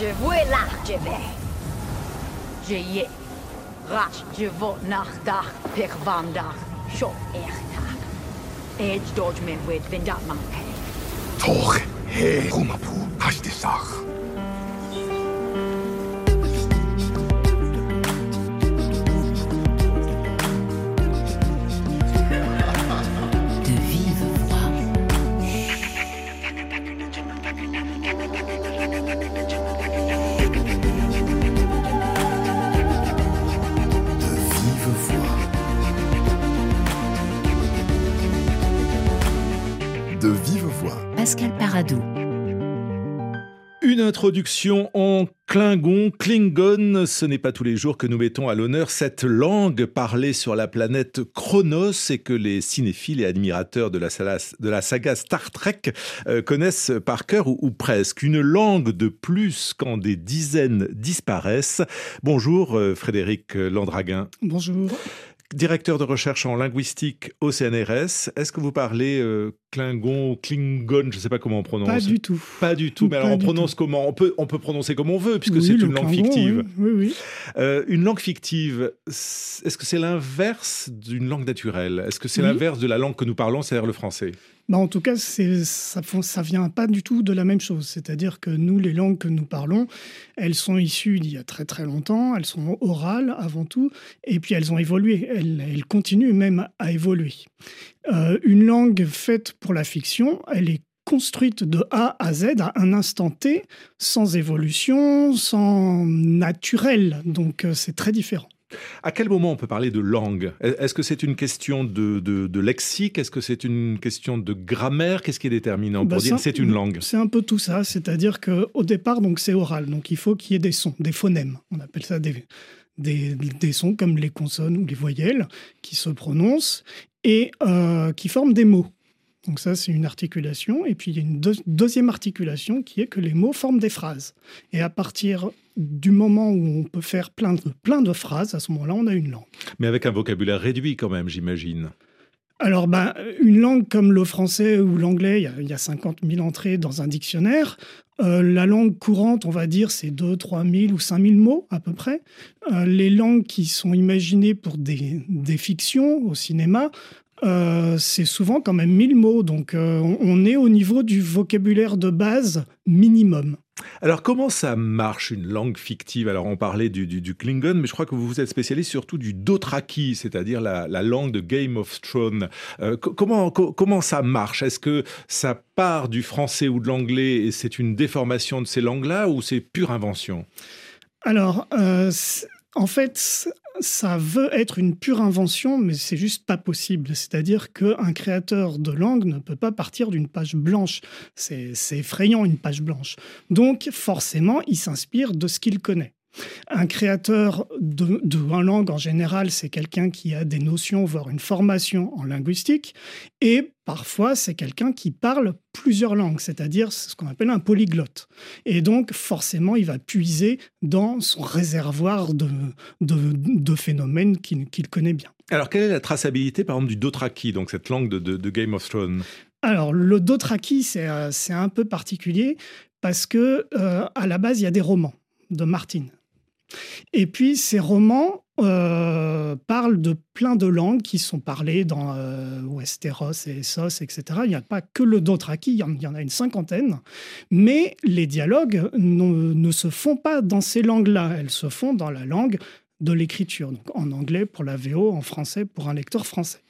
ویلخت به جیه رشت جیو نخدخ پخواندخ شو اختخ ایج دوج من وید وندر من پی توخ هی رومپو هشت سخ Pascal Paradou. Une introduction en Klingon, Klingon, ce n'est pas tous les jours que nous mettons à l'honneur cette langue parlée sur la planète Chronos et que les cinéphiles et admirateurs de la, saga, de la saga Star Trek euh, connaissent par cœur ou, ou presque. Une langue de plus quand des dizaines disparaissent. Bonjour euh, Frédéric Landraguin. Bonjour. Directeur de recherche en linguistique au CNRS, est-ce que vous parlez euh, Klingon Klingon Je ne sais pas comment on prononce. Pas du tout. Pas du tout. Mais Pas alors on prononce comment on peut, on peut prononcer comme on veut, puisque Oui, c'est le une langue Klingon, fictive. Oui, oui. Euh, une langue fictive, est-ce que c'est l'inverse d'une langue naturelle? Est-ce que c'est l'inverse de la langue que nous parlons, c'est-à-dire le français? Bah, en tout cas, ça ne vient pas du tout de la même chose. C'est-à-dire que nous, les langues que nous parlons, elles sont issues d'il y a très très longtemps, elles sont orales avant tout, et puis elles ont évolué, elles, elles continuent même à évoluer. Euh, une langue faite pour la fiction, elle est construite de A à Z à un instant T, sans évolution, sans naturel. Donc euh, c'est très différent. À quel moment on peut parler de langue? Est-ce que c'est une question de, de- de lexique? Est-ce que c'est une question de grammaire? Qu'est-ce qui est déterminant pour dire ça- c'est une langue? C'est un peu tout ça, c'est-à-dire que au départ, donc c'est oral, donc il faut qu'il y ait des sons, des phonèmes. On appelle ça des, des, des sons comme les consonnes ou les voyelles qui se prononcent et euh, qui forment des mots. Donc ça, c'est une articulation. Et puis il y a une deux- deuxième articulation qui est que les mots forment des phrases. Et à partir du moment où on peut faire plein de, plein de phrases, à ce moment-là, on a une langue. Mais avec un vocabulaire réduit quand même, j'imagine. Alors, ben, une langue comme le français ou l'anglais, il y a- il y, a 50 000 entrées dans un dictionnaire. Euh, la langue courante, on va dire, c'est 2, 3 000 ou 5 000 mots à peu près. Euh, les langues qui sont imaginées pour des, fictions au cinéma, euh, c'est souvent quand même 1000 mots. Donc, on- on est au niveau du vocabulaire de base minimum. Alors comment ça marche une langue fictive? Alors on parlait du, du- Klingon, mais je crois que vous vous êtes spécialiste surtout du Dothraki, c'est-à-dire la, la langue de Game of Thrones. Euh, co- comment, co- comment ça marche? Est-ce que ça part du français ou de l'anglais et c'est une déformation de ces langues-là ou c'est pure invention? Alors, euh, en fait, ça veut être une pure invention, mais c'est juste pas possible. C'est-à-dire qu'un créateur de langue ne peut pas partir d'une page blanche. C'est effrayant, une page blanche. Donc, forcément, il s'inspire de ce qu'il connaît. Un créateur de, de un langue, en général, c'est quelqu'un qui a des notions, voire une formation en linguistique. Et parfois, c'est quelqu'un qui parle plusieurs langues, c'est-à-dire ce qu'on appelle un polyglotte. Et donc, forcément, il va puiser dans son réservoir de, de, de phénomènes qu'il connaît bien. Alors quelle est la traçabilité par exemple du Dothraki, donc cette langue de, Game of Thrones? Alors, le Dothraki, c'est euh, c'est un peu particulier parce que euh, à la base, il y a des romans de Martin. Et puis, ces romans euh, parlent de plein de langues qui sont parlées dans euh, Westeros et Essos, etc. Il n'y a pas que le Dothraki, il y en- a une cinquantaine. Mais les dialogues ne, se font pas dans ces langues-là. Elles se font dans la langue de l'écriture. Donc, en anglais pour la VO, en français pour un lecteur français.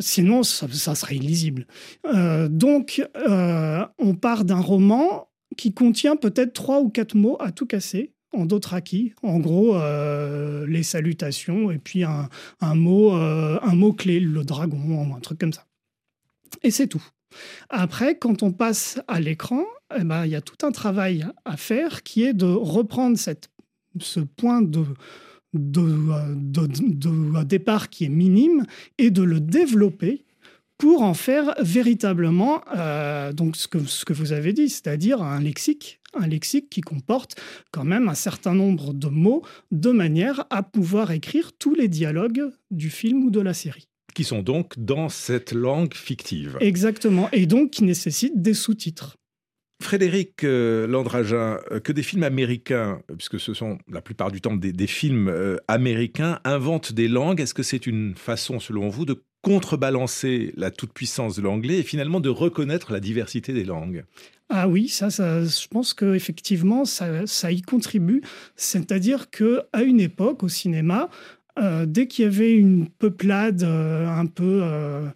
Sinon, ça, serait illisible. Euh, donc, on part d'un roman qui contient peut-être trois ou quatre mots à tout casser en dothraki. En gros, euh, les salutations et puis un, mot, euh, un mot clé, le dragon, un truc comme ça. Et c'est tout. Après, quand on passe à l'écran, eh ben, il y a tout un travail à faire qui est de reprendre ce point de, départ qui est minime et de le développer pour en faire véritablement euh, donc ce que vous avez dit, c'est-à-dire un lexique, un lexique qui comporte quand même un certain nombre de mots de manière à pouvoir écrire tous les dialogues du film ou de la série. qui sont donc dans cette langue fictive. Exactement, et donc qui nécessite des sous-titres. Frédéric euh, Landragin, euh, que des films américains, puisque ce sont la plupart du temps des, films américains, inventent des langues, est-ce que c'est une façon, selon vous, de contrebalancer la toute-puissance de l'anglais et finalement de reconnaître la diversité des langues ah oui, ça, ça je pense qu'effectivement, ça, ça y contribue. C'est-à-dire qu'à une époque, au cinéma, euh, dès qu'il y avait une peuplade euh, un, peu, euh,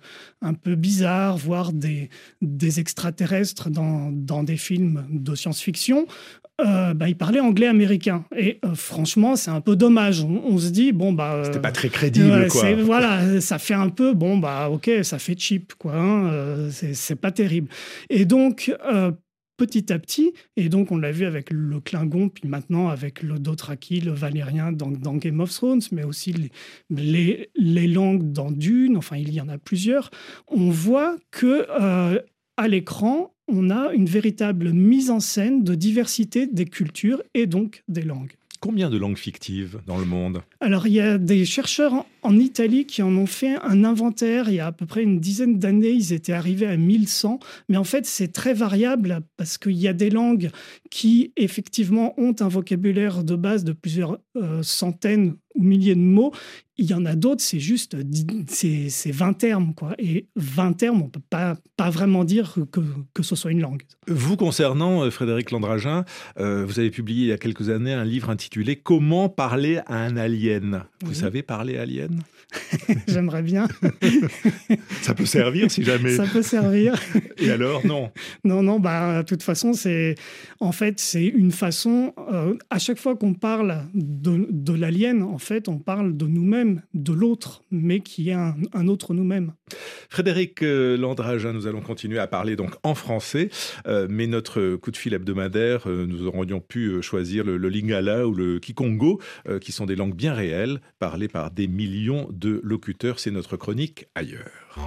un peu bizarre, voire des, des extraterrestres dans, dans des films de science-fiction, bah, il parlait anglais américain. Et franchement, c'est un peu dommage. On, se dit, bon, bah. C'était pas très crédible, quoi. Voilà, ça fait un peu, bon, bah, ok, ça fait cheap, quoi. Hein, c'est pas terrible. Et donc, petit à petit. Et donc, on l'a vu avec le Klingon, puis maintenant avec le Dothraki, le Valérien dans, Game of Thrones, mais aussi les, langues dans Dune. Enfin, il y en a plusieurs. On voit que euh, à l'écran, on a une véritable mise en scène de diversité des cultures et donc des langues. Combien de langues fictives dans le monde Alors, il y a des chercheurs en, Italie qui en ont fait un inventaire. Il y a à peu près une dizaine d'années, ils étaient arrivés à 1100. Mais en fait, c'est très variable parce qu'il y a des langues qui, effectivement, ont un vocabulaire de base de plusieurs euh, centaines ou milliers de mots. Il y en a d'autres, c'est juste c'est 20 termes. Quoi. Et 20 termes, on ne peut pas, pas vraiment dire que, que ce soit une langue. Vous concernant, euh, Frédéric Landragin, euh, vous avez publié il y a quelques années un livre intitulé Comment parler à un alien. Vous savez parler alien? J'aimerais bien. ça peut servir si jamais. Ça peut servir. Et alors, non? Non, non, bah, de toute façon, c'est en fait, c'est une façon, euh, à chaque fois qu'on parle de, de l'alien, en fait, on parle de nous-mêmes, de l'autre, mais qui est un, autre nous-mêmes. Frédéric euh, Landragin, nous allons continuer à parler donc en français, euh, mais notre coup de fil hebdomadaire, nous aurions pu choisir le, Lingala ou le Kikongo, qui sont des langues bien réelles, parlées par des millions de locuteurs. C'est notre chronique ailleurs.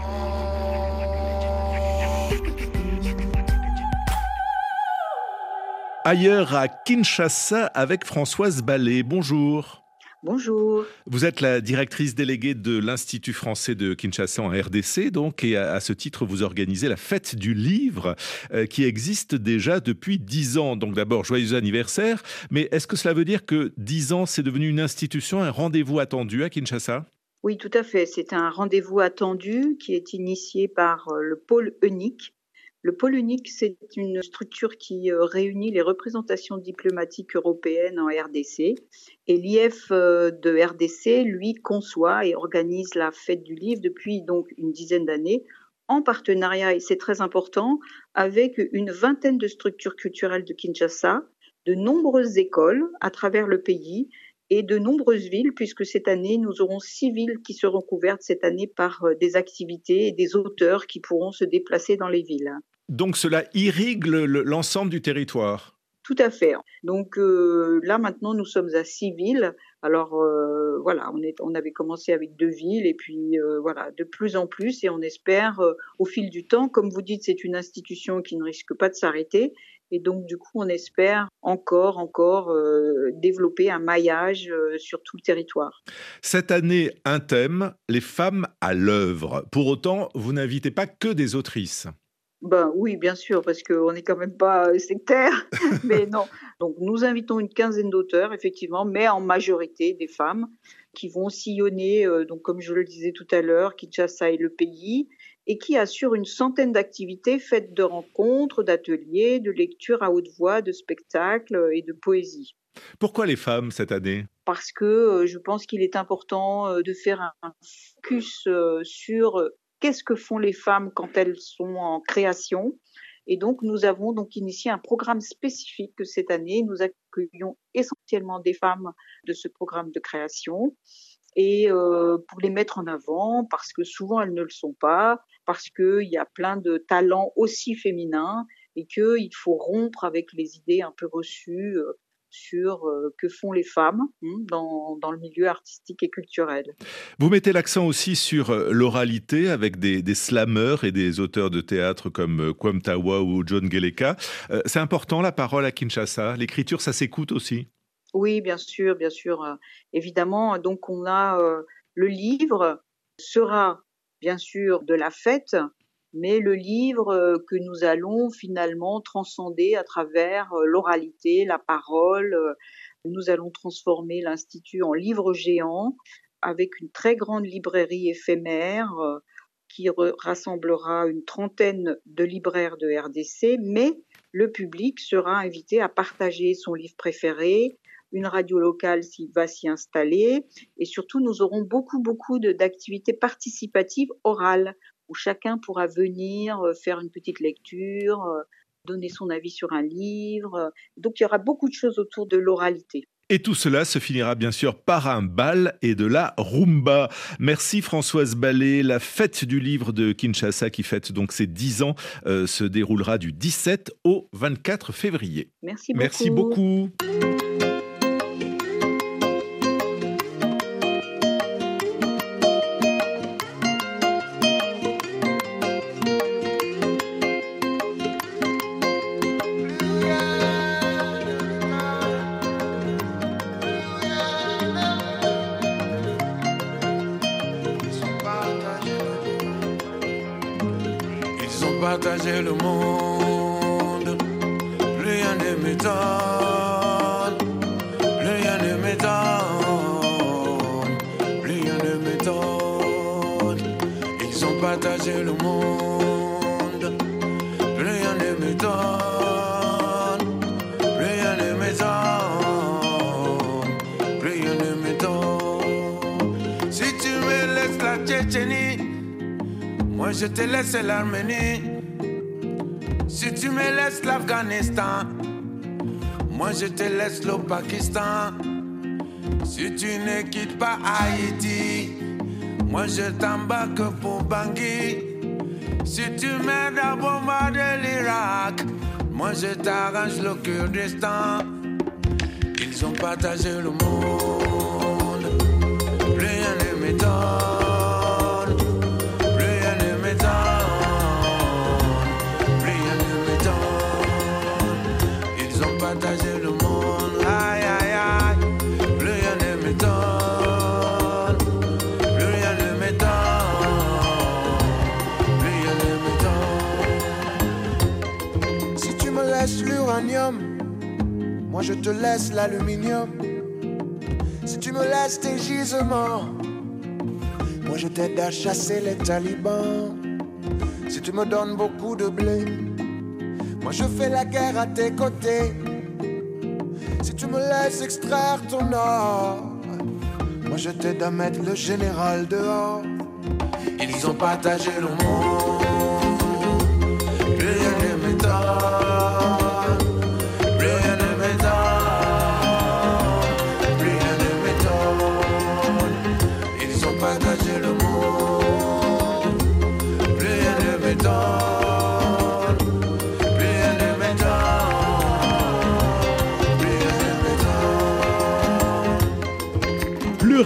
Ailleurs à Kinshasa avec Françoise Ballet. Bonjour. Bonjour. Vous êtes la directrice déléguée de l'Institut français de Kinshasa en RDC, donc, et à, ce titre, vous organisez la fête du livre euh, qui existe déjà depuis dix ans. Donc, d'abord, joyeux anniversaire. Mais est-ce que cela veut dire que dix ans, c'est devenu une institution, un rendez-vous attendu à Kinshasa? Oui, tout à fait. C'est un rendez-vous attendu qui est initié par euh, le pôle unique. Le pôle unique, c'est une structure qui euh, réunit les représentations diplomatiques européennes en RDC. Et l'IF euh, de RDC, lui, conçoit et organise la fête du livre depuis donc une dizaine d'années en partenariat, et c'est très important, avec une vingtaine de structures culturelles de Kinshasa, de nombreuses écoles à travers le pays et de nombreuses villes, puisque cette année, nous aurons six villes qui seront couvertes cette année par euh, des activités et des auteurs qui pourront se déplacer dans les villes. Donc cela irrigue l'ensemble du territoire tout à fait. Donc euh, là maintenant nous sommes à six villes. Alors euh, voilà, on, est, on avait commencé avec deux villes et puis voilà de plus en plus et on espère au fil du temps, comme vous dites, c'est une institution qui ne risque pas de s'arrêter et donc, du coup, on espère encore, encore euh, développer un maillage euh, sur tout le territoire. Cette année, un thème, les femmes à l'œuvre. Pour autant, vous n'invitez pas que des autrices. Ben oui, bien sûr, parce qu'on n'est quand même pas sectaire. mais non. Donc, nous invitons une quinzaine d'auteurs, effectivement, mais en majorité des femmes qui vont sillonner, euh, donc comme je le disais tout à l'heure, Kinshasa et le pays, et qui assure une centaine d'activités faites de rencontres, d'ateliers, de lectures à haute voix, de spectacles et de poésie. Pourquoi les femmes cette année? Parce que euh, je pense qu'il est important euh, de faire un focus euh, sur qu'est-ce que font les femmes quand elles sont en création. Et donc, nous avons donc initié un programme spécifique cette année. Nous accueillons essentiellement des femmes de ce programme de création et euh, pour les mettre en avant parce que souvent elles ne le sont pas, parce qu'il y a plein de talents aussi féminins et qu'il faut rompre avec les idées un peu reçues euh, sur euh, que font les femmes hein, dans, dans, le milieu artistique et culturel. Vous mettez l'accent aussi sur l'oralité avec des, des slammeurs et des auteurs de théâtre comme Kwam Tawa ou John Geleka. C'est important la parole à Kinshasa? L'écriture, ça s'écoute aussi? Oui, bien sûr, bien sûr, euh, évidemment. Donc on a euh, le livre sera bien sûr de la fête, mais le livre euh, que nous allons finalement transcender à travers euh, l'oralité, la parole. Euh, nous allons transformer l'Institut en livre géant avec une très grande librairie éphémère qui rassemblera une trentaine de libraires de RDC, mais le public sera invité à partager son livre préféré, une radio locale s'il va s'y installer, et surtout nous aurons beaucoup, beaucoup d'activités participatives orales où chacun pourra venir euh, faire une petite lecture, euh, donner son avis sur un livre. Donc il y aura beaucoup de choses autour de l'oralité. Et tout cela se finira bien sûr par un bal et de la rumba. Merci Françoise Ballet. La fête du livre de Kinshasa qui fête donc ses 10 ans euh, se déroulera du 17 au 24 février. Merci beaucoup. Merci beaucoup. Le monde. Rien ne m'étonne, rien ne m'étonne, rien ne m'étonne. Ils ont partagé le monde. Rien ne m'étonne, rien ne m'étonne, rien ne m'étonne. Si tu me laisses la Tchétchénie, moi je te laisse l'Arménie. l'Afghanistan, moi je te laisse le Pakistan. Si tu ne quittes pas Haïti, moi je t'embarque pour Bangui. Si tu m'aides à bombarder l'Irak, moi je t'arrange le Kurdistan. Ils ont partagé le monde, je te laisse l'aluminium. Si tu me laisses tes gisements, moi je t'aide à chasser les talibans. Si tu me donnes beaucoup de blé, moi je fais la guerre à tes côtés. Si tu me laisses extraire ton or, moi je t'aide à mettre le général dehors. Ils ont partagé le monde.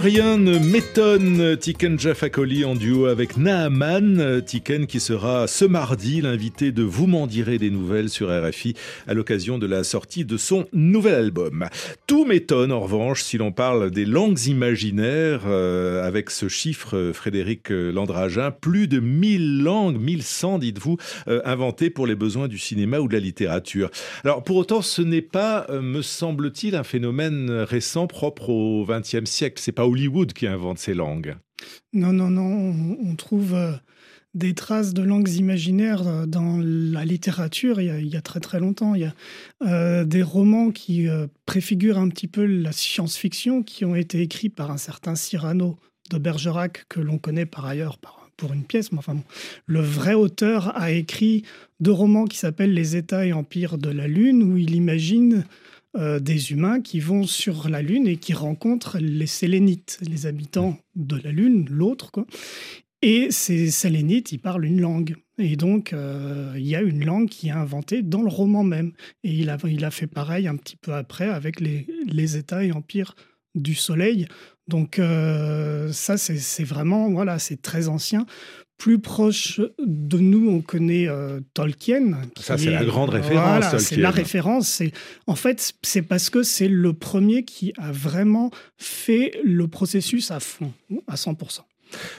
Rien ne m'étonne. Tiken Jafakoli en duo avec Naaman. Tiken qui sera ce mardi l'invité de Vous m'en direz des nouvelles sur RFI à l'occasion de la sortie de son nouvel album. Tout m'étonne en revanche si l'on parle des langues imaginaires euh, avec ce chiffre Frédéric Landragin. Plus de 1000 langues, 1100 dites-vous, euh, inventées pour les besoins du cinéma ou de la littérature. Alors pour autant ce n'est pas, euh, me semble-t-il, un phénomène récent propre au XXe siècle. C'est pas Hollywood qui invente ces langues. Non, non, non. On, trouve euh, des traces de langues imaginaires euh, dans la littérature il y a, très très longtemps. Il y a euh, des romans qui préfigurent un petit peu la science-fiction qui ont été écrits par un certain Cyrano de Bergerac que l'on connaît par ailleurs pour une pièce. Mais enfin, le vrai auteur a écrit deux romans qui s'appellent Les États et Empires de la Lune où il imagine euh, des humains qui vont sur la Lune et qui rencontrent les Sélénites, les habitants de la Lune, l'autre. Et ces Sélénites, ils parlent une langue. Et donc, euh, il y a une langue qui est inventée dans le roman même. Et il a, il a fait pareil un petit peu après avec les, les États et empires du Soleil. Donc, euh, ça, c'est vraiment, voilà, c'est très ancien plus proche de nous, on connaît euh, Tolkien. Ça, c'est la grande référence. Voilà, c'est la référence. En fait, c'est parce que c'est le premier qui a vraiment fait le processus à fond, à 100%.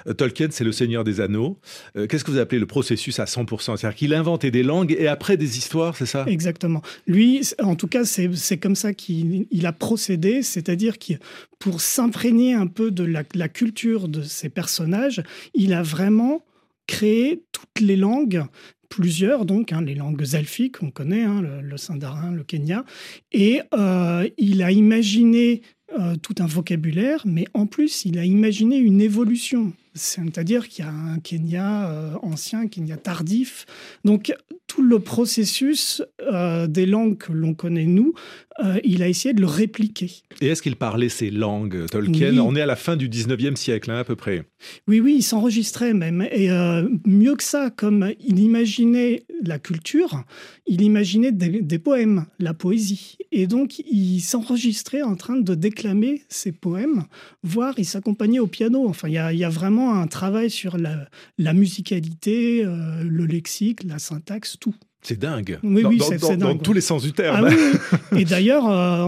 Euh, Tolkien, c'est le Seigneur des Anneaux. Euh, qu'est-ce que vous appelez le processus à 100% C'est-à-dire qu'il inventait des langues et après des histoires, c'est ça? Exactement. Lui, en tout cas, c'est comme ça qu'il a procédé, c'est-à-dire que pour s'imprégner un peu de la, la culture de ces personnages, il a vraiment créé toutes les langues plusieurs, donc, hein, les langues elfiques, on connaît, hein, le, le, sindarin, le kenya, et euh, il a imaginé euh, tout un vocabulaire, mais en plus, il a imaginé une évolution. C'est-à-dire qu'il y a un Kenya euh, ancien, un Kenya tardif. Donc, tout le processus euh, des langues que l'on connaît, nous, euh, il a essayé de le répliquer. Et est-ce qu'il parlait ces langues, Tolkien? Oui. On est à la fin du 19e siècle, hein, à peu près. Oui, oui, il s'enregistrait même. Et euh, mieux que ça, comme il imaginait la culture, il imaginait des, des poèmes, la poésie. Et donc, il s'enregistrait en train de déclamer ses poèmes, voire il s'accompagnait au piano. Enfin, il y a, il y a vraiment un travail sur la, la musicalité, le lexique, la syntaxe. C'est dingue. Oui, dans, oui, c'est dingue. dans tous les sens du terme. Ah, oui, Et d'ailleurs, euh,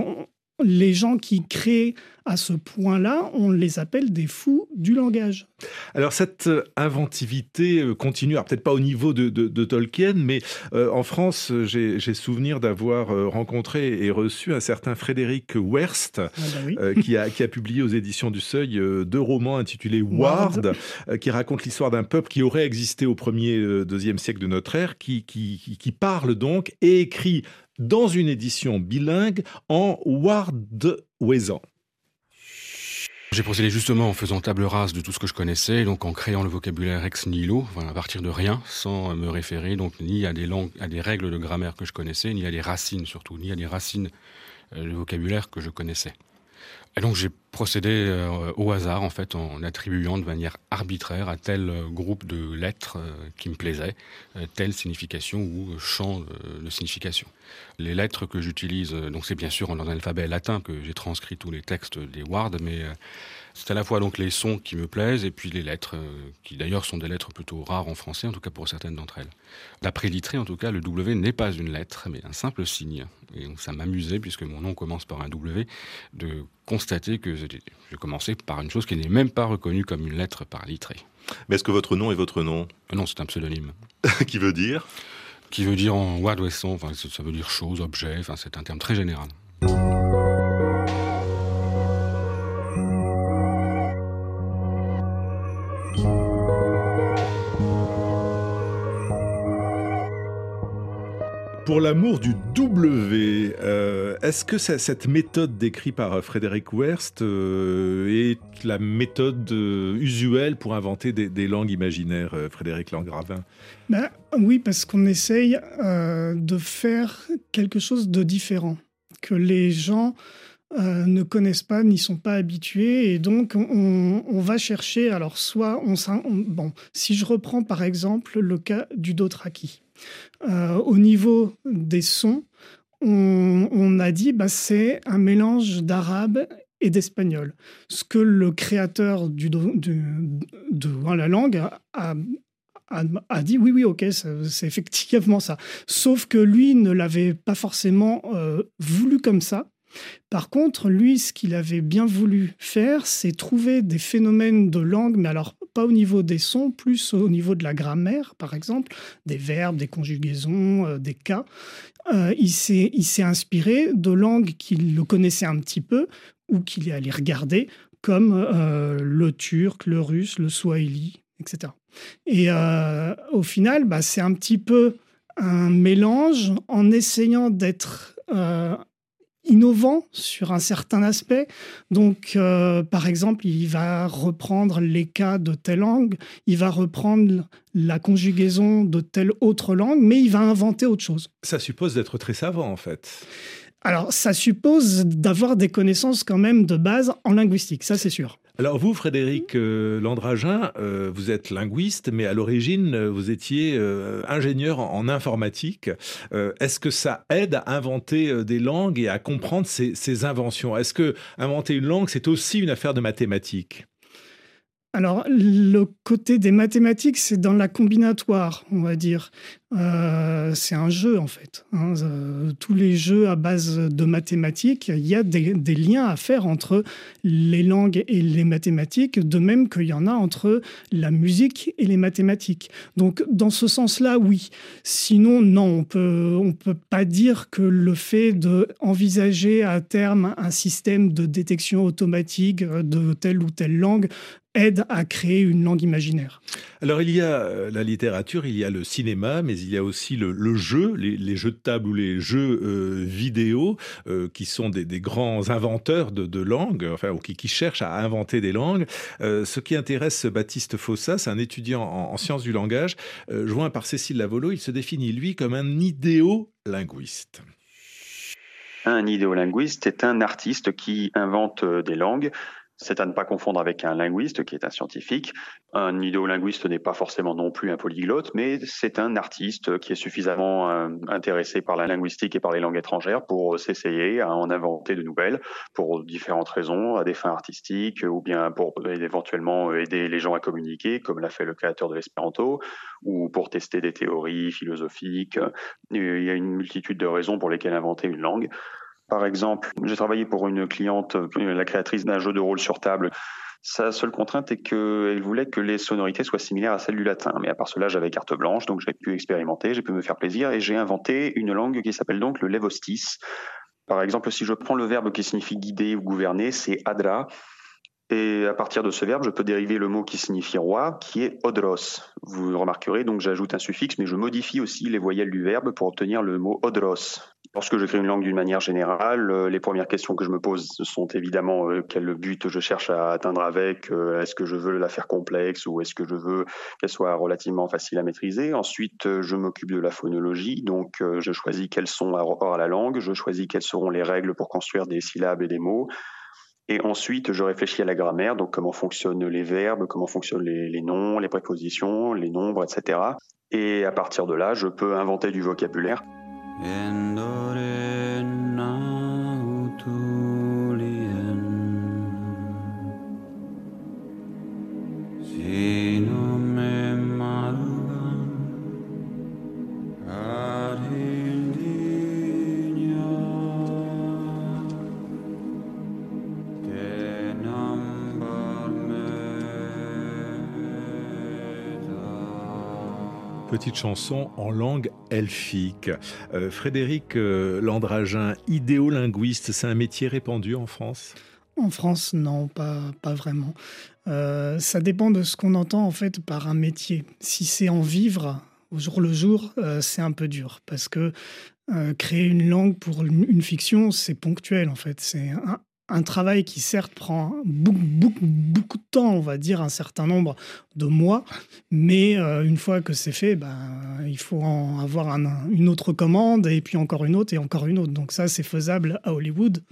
les gens qui créent à ce point-là, on les appelle des fous du langage. Alors cette inventivité euh, continue, alors peut-être pas au niveau de, de, de Tolkien, mais euh, en France, j'ai souvenir d'avoir euh, rencontré et reçu un certain Frédéric Werst, ah bah oui. euh, qui, a, qui, a, publié aux éditions du Seuil euh, deux romans intitulés Ward. Euh, qui racontent l'histoire d'un peuple qui aurait existé au premier, deuxième siècle de notre ère, qui, qui, qui parle donc et écrit dans une édition bilingue en wardwaisan. J'ai procédé justement en faisant table rase de tout ce que je connaissais, donc en créant le vocabulaire ex nihilo, à partir de rien, sans me référer donc ni à des langues, à des règles de grammaire que je connaissais, ni à des racines surtout, ni à des racines euh, de vocabulaire que je connaissais. Et donc j'ai procédé euh, au hasard en fait en attribuant de manière arbitraire à tel euh, groupe de lettres euh, qui me plaisait telle signification ou champ de, signification. Les lettres que j'utilise, donc c'est bien sûr en alphabet latin que j'ai transcrit tous les textes des Ward, mais c'est à la fois donc les sons qui me plaisent et puis les lettres euh, qui d'ailleurs sont des lettres plutôt rares en français, en tout cas pour certaines d'entre elles. D'après Littré, en tout cas, le W n'est pas une lettre, mais un simple signe. Et donc ça m'amusait, puisque mon nom commence par un W, de constater que j'ai commencé par une chose qui n'est même pas reconnue comme une lettre par Littré. Mais est-ce que votre nom est votre nom Non, c'est un pseudonyme. qui veut dire Qui veut dire en wad-wesson, enfin, ça veut dire chose, objet, enfin, c'est un terme très général. Pour l'amour du W, euh, est-ce que cette méthode décrite par Frédéric Werst euh, est la méthode euh, usuelle pour inventer des, langues imaginaires, euh, Frédéric Langravin? Ben, Oui, parce qu'on essaye euh, de faire quelque chose de différent, que les gens euh, ne connaissent pas, n'y sont pas habitués, et donc on, on va chercher. Alors, soit on, on, bon, si je reprends par exemple le cas du Dothraki, euh, au niveau des sons, on, a dit bah, c'est un mélange d'arabe et d'espagnol. Ce que le créateur du, de, de la langue a, dit oui, oui, ok, c'est effectivement ça. Sauf que lui ne l'avait pas forcément euh, voulu comme ça. Par contre, lui, ce qu'il avait bien voulu faire, c'est trouver des phénomènes de langue, mais alors pas au niveau des sons, plus au niveau de la grammaire, par exemple, des verbes, des conjugaisons, euh, des cas. Euh, il s'est inspiré de langues qu'il le connaissait un petit peu ou qu'il est allé regarder, comme euh, le turc, le russe, le swahili, etc. Et euh, au final, bah, c'est un petit peu un mélange en essayant d'être innovant sur un certain aspect. Donc, euh, par exemple, il va reprendre les cas de telle langue, il va reprendre la conjugaison de telle autre langue, mais il va inventer autre chose. Ça suppose d'être très savant, en fait. Alors, ça suppose d'avoir des connaissances quand même de base en linguistique, ça c'est sûr. Alors vous, Frédéric euh, Landragin, euh, vous êtes linguiste, mais à l'origine, euh, vous étiez ingénieur en, informatique. Est-ce que ça aide à inventer des langues et à comprendre ces, ces inventions? Est-ce que inventer une langue, c'est aussi une affaire de mathématiques? Alors, le côté des mathématiques, c'est dans la combinatoire, on va dire. Euh, c'est un jeu, en fait. Hein. Euh, tous les jeux à base de mathématiques, il y a des, liens à faire entre les langues et les mathématiques, de même qu'il y en a entre la musique et les mathématiques. Donc, dans ce sens-là, oui. Sinon, non, on peut, on peut pas dire que le fait d'envisager à terme un système de détection automatique de telle ou telle langue aide à créer une langue imaginaire. Alors il y a euh, la littérature, il y a le cinéma, mais il y a aussi le, jeu, les, jeux de table ou les jeux euh, vidéo, euh, qui sont des, grands inventeurs de, langues, enfin, ou qui, cherchent à inventer des langues. ce qui intéresse Baptiste Fossa, c'est un étudiant en, sciences du langage, joint par Cécile Lavolo, il se définit lui comme un idéolinguiste. Un idéolinguiste est un artiste qui invente des langues c'est à ne pas confondre avec un linguiste qui est un scientifique. Un idéolinguiste n'est pas forcément non plus un polyglotte, mais c'est un artiste qui est suffisamment euh, intéressé par la linguistique et par les langues étrangères pour s'essayer à en inventer de nouvelles pour différentes raisons, à des fins artistiques ou bien pour éventuellement aider les gens à communiquer, comme l'a fait le créateur de l'espéranto, ou pour tester des théories philosophiques. Il y a une multitude de raisons pour lesquelles inventer une langue. Par exemple, j'ai travaillé pour une cliente, euh, la créatrice d'un jeu de rôle sur table. Sa seule contrainte est qu'elle voulait que les sonorités soient similaires à celles du latin. Mais à part cela, j'avais carte blanche, donc j'ai pu expérimenter, j'ai pu me faire plaisir et j'ai inventé une langue qui s'appelle donc le levostis. Par exemple, si je prends le verbe qui signifie guider ou gouverner, c'est adra. Et à partir de ce verbe, je peux dériver le mot qui signifie roi, qui est odros. Vous remarquerez, donc j'ajoute un suffixe, mais je modifie aussi les voyelles du verbe pour obtenir le mot odros. Lorsque j'écris une langue d'une manière générale, euh, les premières questions que je me pose sont évidemment euh, quel but je cherche à atteindre avec, euh, est-ce que je veux la faire complexe ou est-ce que je veux qu'elle soit relativement facile à maîtriser. Ensuite, je m'occupe de la phonologie, donc je choisis quels sont rapport à la langue, je choisis quelles seront les règles pour construire des syllabes et des mots. Et ensuite, je réfléchis à la grammaire, donc comment fonctionnent les verbes, comment fonctionnent les, les noms, les prépositions, les nombres, etc. Et à partir de là, je peux inventer du vocabulaire. en petite chanson en langue elfique. Euh, Frédéric euh, Landragin, idéolinguiste, c'est un métier répandu en France? En France, non, pas, pas vraiment. Euh, ça dépend de ce qu'on entend en fait par un métier. Si c'est en vivre au jour le jour, c'est un peu dur parce que créer une langue pour une, fiction, c'est ponctuel en fait. C'est un, un travail qui certes prend beaucoup, beaucoup, beaucoup, de temps, on va dire un certain nombre de mois, mais euh, une fois que c'est fait, ben, il faut en avoir une autre commande et puis encore une autre et encore une autre. Donc ça, c'est faisable à Hollywood.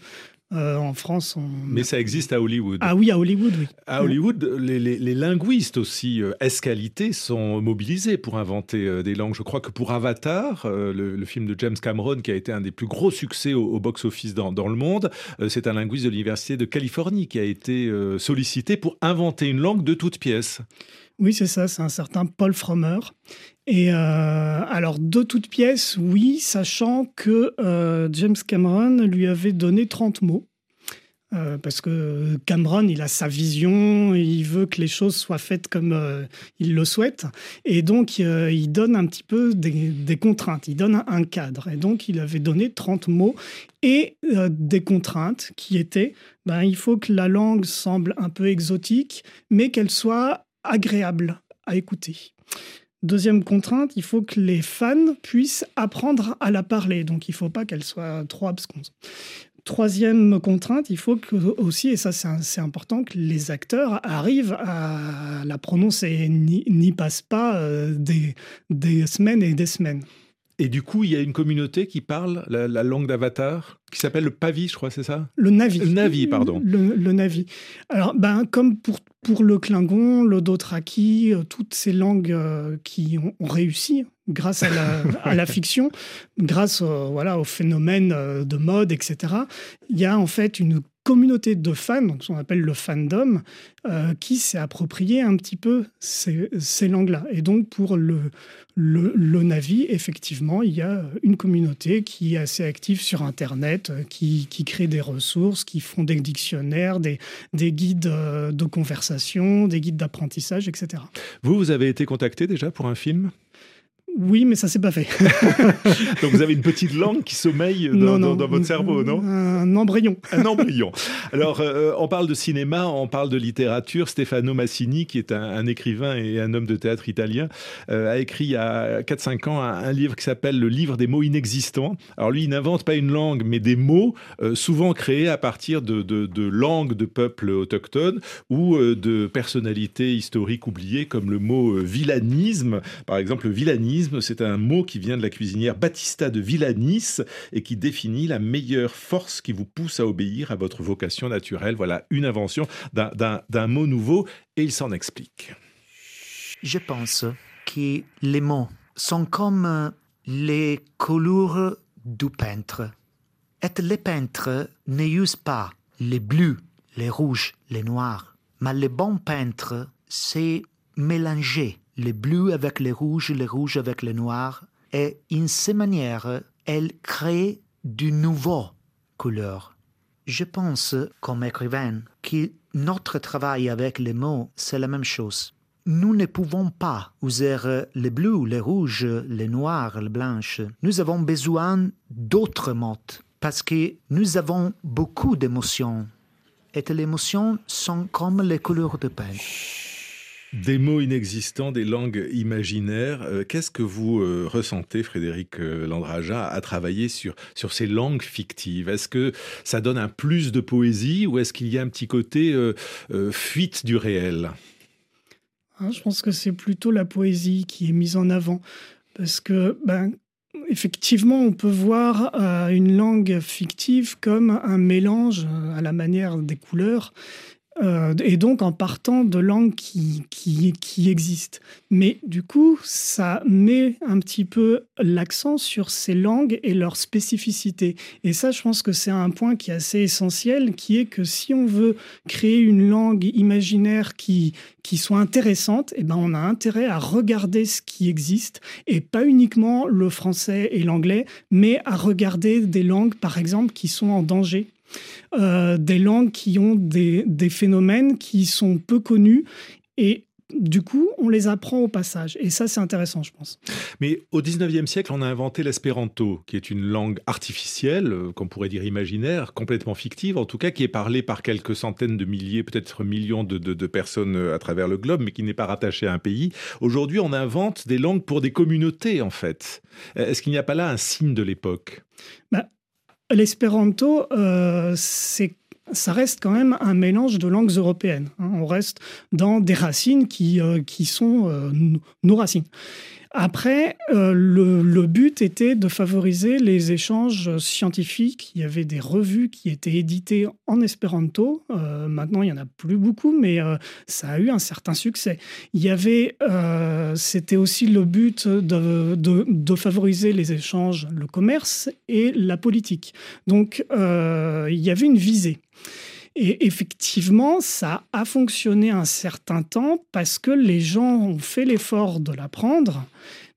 Euh, en France, on... Mais ça existe à Hollywood. Ah oui, à Hollywood, oui. À Hollywood, les, linguistes aussi euh, escalités sont mobilisés pour inventer euh, des langues. Je crois que pour Avatar, le, film de James Cameron, qui a été un des plus gros succès au, box-office dans, dans, le monde, c'est un linguiste de l'Université de Californie qui a été sollicité pour inventer une langue de toutes pièces. Oui, c'est ça, c'est un certain Paul Frommer. Et euh, alors, de toutes pièces, oui, sachant que euh, James Cameron lui avait donné 30 mots. Euh, parce que Cameron, il a sa vision, il veut que les choses soient faites comme il le souhaite. Et donc, il donne un petit peu des, contraintes, il donne un, cadre. Et donc, il avait donné 30 mots et des contraintes qui étaient, ben, il faut que la langue semble un peu exotique, mais qu'elle soit agréable à écouter. Deuxième contrainte, il faut que les fans puissent apprendre à la parler, donc il ne faut pas qu'elle soit trop absconse. Troisième contrainte, il faut que aussi, et ça c'est important, que les acteurs arrivent à la prononcer, n'y passent pas euh, des semaines et des semaines. Et du coup, il y a une communauté qui parle la, langue d'Avatar, qui s'appelle le Pavi, je crois, c'est ça? Le Navi. Le Navi, pardon. Le, Navi. Alors, ben, comme pour, pour le Klingon, le Dothraki, euh, toutes ces langues euh, qui ont, réussi grâce à la, à la fiction, grâce voilà, au phénomène euh, de mode, etc., il y a en fait une communauté de fans, donc ce qu'on appelle le fandom, euh, qui s'est approprié un petit peu ces, ces langues-là. Et donc pour le, le, le, Navi, effectivement, il y a une communauté qui est assez active sur Internet, euh, qui, qui crée des ressources, qui font des dictionnaires, des, des guides euh, de conversation, des guides d'apprentissage, etc. Vous, vous avez été contacté déjà pour un film? Oui, mais ça s'est pas fait. Donc vous avez une petite langue qui sommeille dans, non, non, dans, dans votre cerveau, non? Un embryon. Un embryon. Alors, euh, on parle de cinéma, on parle de littérature. Stefano Massini, qui est un, un écrivain et un homme de théâtre italien, euh, a écrit il y a 4-5 ans un, un, livre qui s'appelle Le livre des mots inexistants. Alors lui, il n'invente pas une langue, mais des mots euh, souvent créés à partir de, de, de, langues de peuples autochtones ou de personnalités historiques oubliées, comme le mot villanisme. Par exemple, le villanisme c'est un mot qui vient de la cuisinière Battista de Villanis et qui définit la meilleure force qui vous pousse à obéir à votre vocation naturelle. Voilà une invention d'un mot nouveau et il s'en explique. Je pense que les mots sont comme les couleurs du peintre. Et les peintres n'usent pas les bleus, les rouges, les noirs. Mais le bon peintre, c'est mélanger les bleus avec les rouges, les rouges avec les noirs, et in ces manières, elle crée de nouveaux couleurs. Je pense, comme écrivain, que notre travail avec les mots, c'est la même chose. Nous ne pouvons pas user les bleus, les rouges, les noirs, les blanches. Nous avons besoin d'autres mots parce que nous avons beaucoup d'émotions. Et les émotions sont comme les couleurs de peintre. Des mots inexistants, des langues imaginaires. Euh, Qu'est-ce que vous euh, ressentez, Frédéric euh, Landraja, à travailler sur, sur ces langues fictives? Est-ce que ça donne un plus de poésie ou est-ce qu'il y a un petit côté fuite du réel? Hein, Je pense que c'est plutôt la poésie qui est mise en avant. Parce que, ben, effectivement, on peut voir une langue fictive comme un mélange à la manière des couleurs euh, et donc en partant de langues qui, qui, existent. Mais du coup, ça met un petit peu l'accent sur ces langues et leur spécificité. Et ça, je pense que c'est un point qui est assez essentiel, qui est que si on veut créer une langue imaginaire qui, qui soit intéressante, eh ben on a intérêt à regarder ce qui existe, et pas uniquement le français et l'anglais, mais à regarder des langues, par exemple, qui sont en danger euh, des langues qui ont des, des, phénomènes qui sont peu connus et du coup, on les apprend au passage. Et ça, c'est intéressant, je pense. Mais au 19e siècle, on a inventé l'espéranto, qui est une langue artificielle, euh, qu'on pourrait dire imaginaire, complètement fictive, en tout cas, qui est parlée par quelques centaines de milliers, peut-être millions de, de, de, personnes euh, à travers le globe, mais qui n'est pas rattachée à un pays. Aujourd'hui, on invente des langues pour des communautés, en fait. Est-ce qu'il n'y a pas là un signe de l'époque? Bah, L'espéranto, euh, c'est ça reste quand même un mélange de langues européennes. Hein. On reste dans des racines qui, euh, qui sont euh, nos racines. Après, euh, le, but était de favoriser les échanges scientifiques. Il y avait des revues qui étaient éditées en espéranto. Euh, maintenant, il n'y en a plus beaucoup, mais euh, ça a eu un certain succès. Il y avait, c'était aussi le but de, favoriser les échanges, le commerce et la politique. Donc, il y avait une visée. Et effectivement, ça a fonctionné un certain temps parce que les gens ont fait l'effort de l'apprendre.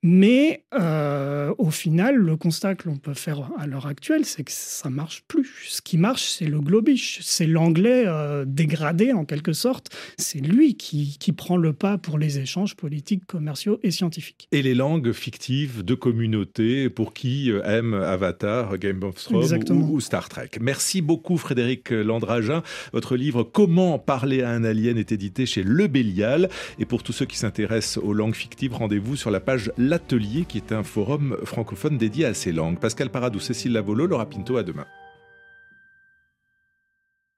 Mais euh, au final, le constat que l'on peut faire à l'heure actuelle, c'est que ça marche plus. Ce qui marche, c'est le globish, c'est l'anglais euh, dégradé en quelque sorte. C'est lui qui, qui, prend le pas pour les échanges politiques, commerciaux et scientifiques. Et les langues fictives de communautés pour qui euh, aime Avatar, Game of Thrones ou, ou, Star Trek. Merci beaucoup Frédéric Landragin. Votre livre Comment parler à un alien est édité chez Le Bélial. Et pour tous ceux qui s'intéressent aux langues fictives, rendez-vous sur la page L'Atelier qui est un forum francophone dédié à ces langues. Pascal Paradou, Cécile Lavolo, Laura Pinto, à demain.